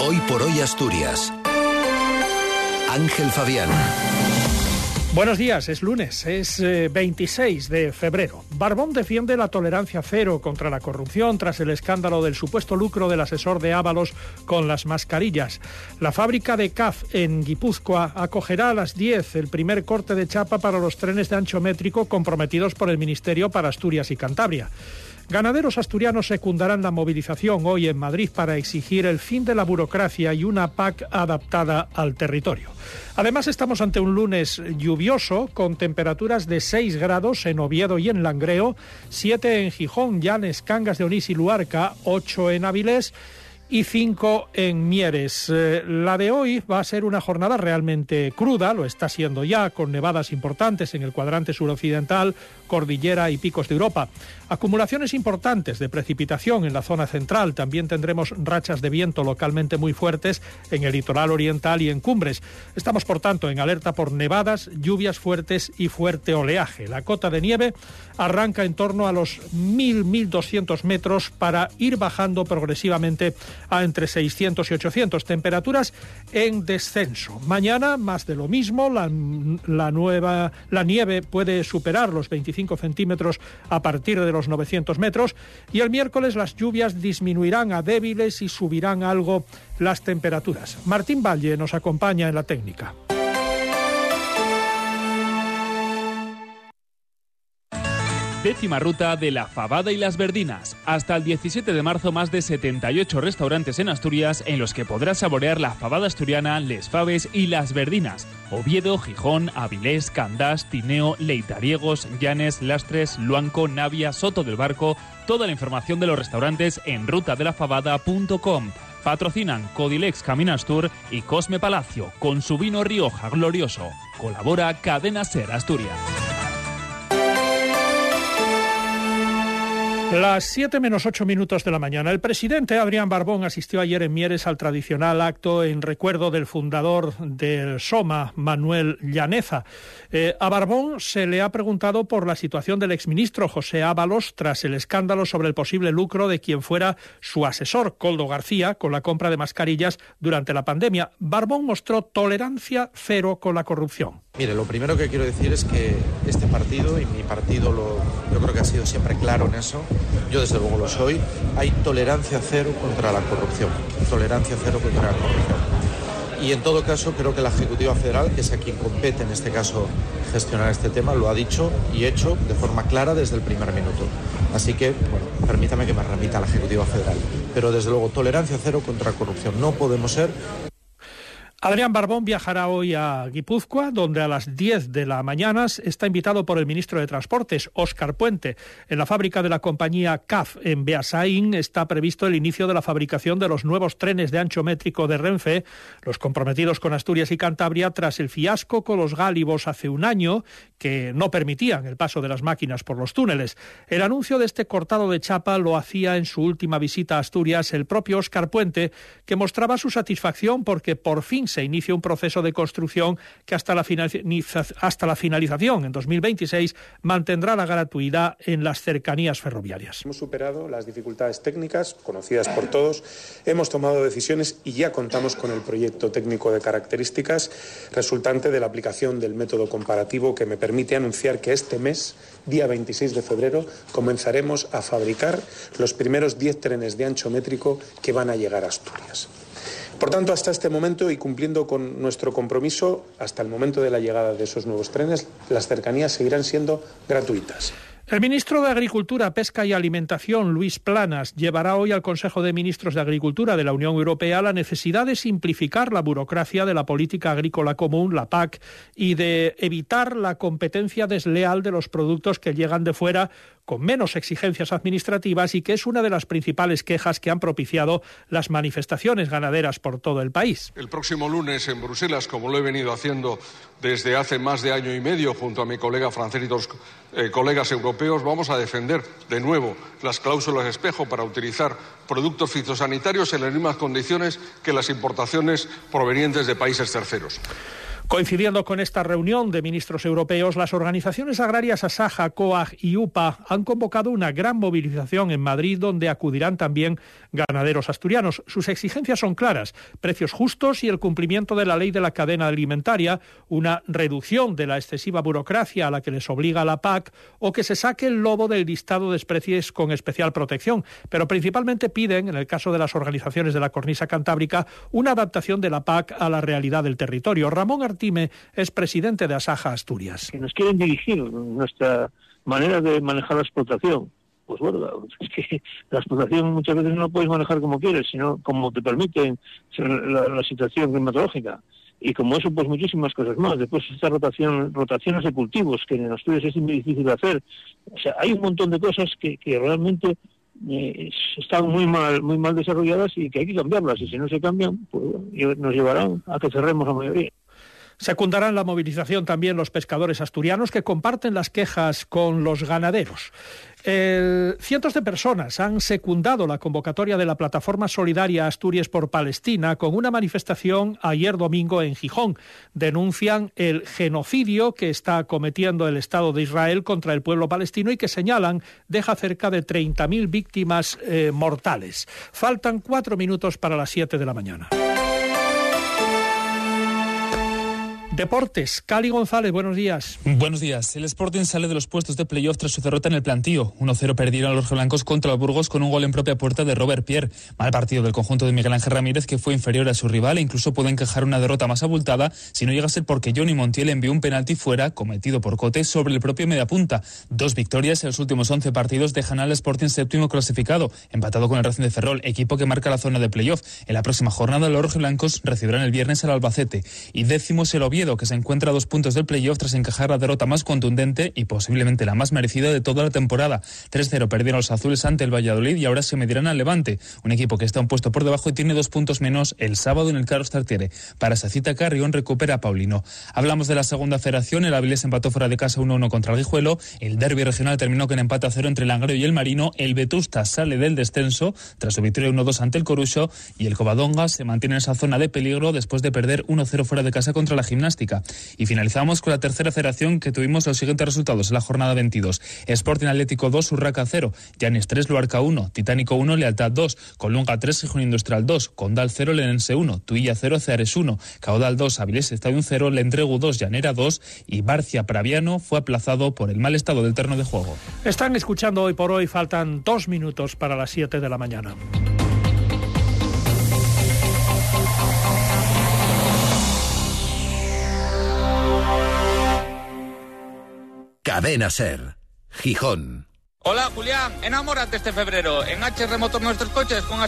Hoy por hoy Asturias. Ángel Fabián. Buenos días, es lunes, es 26 eh, de febrero. Barbón defiende la tolerancia cero contra la corrupción tras el escándalo del supuesto lucro del asesor de Ábalos con las mascarillas. La fábrica de CAF en Guipúzcoa acogerá a las 10 el primer corte de chapa para los trenes de ancho métrico comprometidos por el Ministerio para Asturias y Cantabria. Ganaderos asturianos secundarán la movilización hoy en Madrid para exigir el fin de la burocracia y una PAC adaptada al territorio. Además, estamos ante un lunes lluvioso con temperaturas de 6 grados en Oviedo y en Langreo, 7 en Gijón, Llanes, Cangas de Onís y Luarca, 8 en Avilés y 5 en Mieres. Eh, la de hoy va a ser una jornada realmente cruda, lo está siendo ya, con nevadas importantes en el cuadrante suroccidental, cordillera y picos de Europa. Acumulaciones importantes de precipitación en la zona central. También tendremos rachas de viento localmente muy fuertes en el litoral oriental y en cumbres. Estamos, por tanto, en alerta por nevadas, lluvias fuertes y fuerte oleaje. La cota de nieve arranca en torno a los 1.000-1.200 metros para ir bajando progresivamente a entre 600 y 800. Temperaturas en descenso. Mañana, más de lo mismo. La, nueva, la nieve puede superar los 25 centímetros a partir de los 900 metros y el miércoles las lluvias disminuirán a débiles y subirán algo las temperaturas. Martín Valle nos acompaña en la técnica. Décima ruta de la Fabada y las Verdinas. Hasta el 17 de marzo, más de 78 restaurantes en Asturias en los que podrás saborear la fabada asturiana, les faves y las verdinas. Oviedo, Gijón, Avilés, Candás, Tineo, Leitariegos, Llanes, Lastres, Luanco, Navia, Soto del Barco. Toda la información de los restaurantes en rutadelafabada.com. Patrocinan Codilex Caminas Tour y Cosme Palacio con su vino Rioja Glorioso. Colabora Cadena Ser Asturias. Las 7 menos 8 minutos de la mañana. El presidente Adrián Barbón asistió ayer en Mieres al tradicional acto en recuerdo del fundador del SOMA, Manuel Llaneza. Eh, a Barbón se le ha preguntado por la situación del exministro José Ábalos tras el escándalo sobre el posible lucro de quien fuera su asesor, Coldo García, con la compra de mascarillas durante la pandemia. Barbón mostró tolerancia cero con la corrupción. Mire, lo primero que quiero decir es que este partido y mi partido lo, yo creo que ha sido siempre claro en eso yo desde luego lo soy, hay tolerancia cero contra la corrupción, tolerancia cero contra la corrupción. Y en todo caso creo que la Ejecutiva Federal, que es a quien compete en este caso gestionar este tema, lo ha dicho y hecho de forma clara desde el primer minuto. Así que, bueno, permítame que me remita a la Ejecutiva Federal. Pero desde luego, tolerancia cero contra corrupción. No podemos ser Adrián Barbón viajará hoy a Guipúzcoa, donde a las 10 de la mañana está invitado por el ministro de Transportes, Óscar Puente. En la fábrica de la compañía CAF en Beasain está previsto el inicio de la fabricación de los nuevos trenes de ancho métrico de Renfe, los comprometidos con Asturias y Cantabria tras el fiasco con los gálibos hace un año, que no permitían el paso de las máquinas por los túneles. El anuncio de este cortado de chapa lo hacía en su última visita a Asturias el propio Óscar Puente, que mostraba su satisfacción porque por fin se inicia un proceso de construcción que hasta la, hasta la finalización en 2026 mantendrá la gratuidad en las cercanías ferroviarias. Hemos superado las dificultades técnicas conocidas por todos, hemos tomado decisiones y ya contamos con el proyecto técnico de características resultante de la aplicación del método comparativo que me permite anunciar que este mes, día 26 de febrero, comenzaremos a fabricar los primeros 10 trenes de ancho métrico que van a llegar a Asturias. Por tanto, hasta este momento y cumpliendo con nuestro compromiso, hasta el momento de la llegada de esos nuevos trenes, las cercanías seguirán siendo gratuitas. El ministro de Agricultura, Pesca y Alimentación, Luis Planas, llevará hoy al Consejo de Ministros de Agricultura de la Unión Europea la necesidad de simplificar la burocracia de la política agrícola común, la PAC, y de evitar la competencia desleal de los productos que llegan de fuera con menos exigencias administrativas y que es una de las principales quejas que han propiciado las manifestaciones ganaderas por todo el país. El próximo lunes en Bruselas, como lo he venido haciendo desde hace más de año y medio junto a mi colega francés y dos eh, colegas europeos, vamos a defender de nuevo las cláusulas espejo para utilizar productos fitosanitarios en las mismas condiciones que las importaciones provenientes de países terceros. Coincidiendo con esta reunión de ministros europeos, las organizaciones agrarias Asaja, COAG y UPA han convocado una gran movilización en Madrid donde acudirán también ganaderos asturianos. Sus exigencias son claras, precios justos y el cumplimiento de la ley de la cadena alimentaria, una reducción de la excesiva burocracia a la que les obliga la PAC o que se saque el lobo del listado de especies con especial protección. Pero principalmente piden, en el caso de las organizaciones de la cornisa cantábrica, una adaptación de la PAC a la realidad del territorio. Ramón Artime es presidente de Asaja Asturias. Que nos quieren dirigir nuestra manera de manejar la explotación. Pues bueno, es que la explotación muchas veces no la puedes manejar como quieres, sino como te permite la, situación climatológica. Y como eso pues muchísimas cosas más. Después esta rotación rotaciones de cultivos que en Asturias es muy difícil de hacer. O sea hay un montón de cosas que, que realmente eh, están muy mal muy mal desarrolladas y que hay que cambiarlas. Y si no se cambian pues nos llevarán a que cerremos la mayoría Secundarán la movilización también los pescadores asturianos que comparten las quejas con los ganaderos. cientos de personas han secundado la convocatoria de la plataforma solidaria Asturias por Palestina con una manifestación ayer domingo en Gijón. Denuncian el genocidio que está cometiendo el Estado de Israel contra el pueblo palestino y que señalan deja cerca de 30.000 víctimas eh, mortales. Faltan cuatro minutos para las siete de la mañana. Deportes, Cali González, buenos días. Buenos días. El Sporting sale de los puestos de playoff tras su derrota en el plantío. 1-0 perdieron los blancos contra los Burgos con un gol en propia puerta de Robert Pierre. Mal partido del conjunto de Miguel Ángel Ramírez que fue inferior a su rival e incluso puede encajar una derrota más abultada si no llega a ser porque Johnny Montiel envió un penalti fuera cometido por Cote sobre el propio mediapunta. Dos victorias en los últimos 11 partidos dejan al Sporting séptimo clasificado, empatado con el Racing de Ferrol, equipo que marca la zona de playoff. En la próxima jornada los blancos recibirán el viernes al Albacete y décimo el Oviedo que se encuentra a dos puntos del playoff tras encajar la derrota más contundente y posiblemente la más merecida de toda la temporada. 3-0 perdieron los azules ante el Valladolid y ahora se medirán al Levante, un equipo que está un puesto por debajo y tiene dos puntos menos el sábado en el Carlos Tartiere. Para esa cita, Carrión recupera a Paulino. Hablamos de la segunda federación, el Avilés empató fuera de casa 1-1 contra el Guijuelo, el derby regional terminó con empate a cero entre el Langreo y el Marino, el Vetusta sale del descenso tras su victoria 1-2 ante el Corucho y el Covadonga se mantiene en esa zona de peligro después de perder 1-0 fuera de casa contra la Y finalizamos con la tercera federación que tuvimos los siguientes resultados. En la jornada 22. Sporting Atlético 2, Urraca 0, Llanes 3, Luarca 1, Titánico 1, Lealtad 2, Colunga 3, Gijón Industrial 2, Condal 0, Lenense 1, Tuilla 0, Ceares 1, Caudal 2, Avilés Estadio 0, Lendregu 2, Llanera 2 y Barcia Praviano fue aplazado por el mal estado del terno de juego. Están escuchando hoy por hoy, faltan dos minutos para las 7 de la mañana. Cadena Ser, Gijón. Hola Julián, enamórate este febrero. En H Remotor nuestros coches con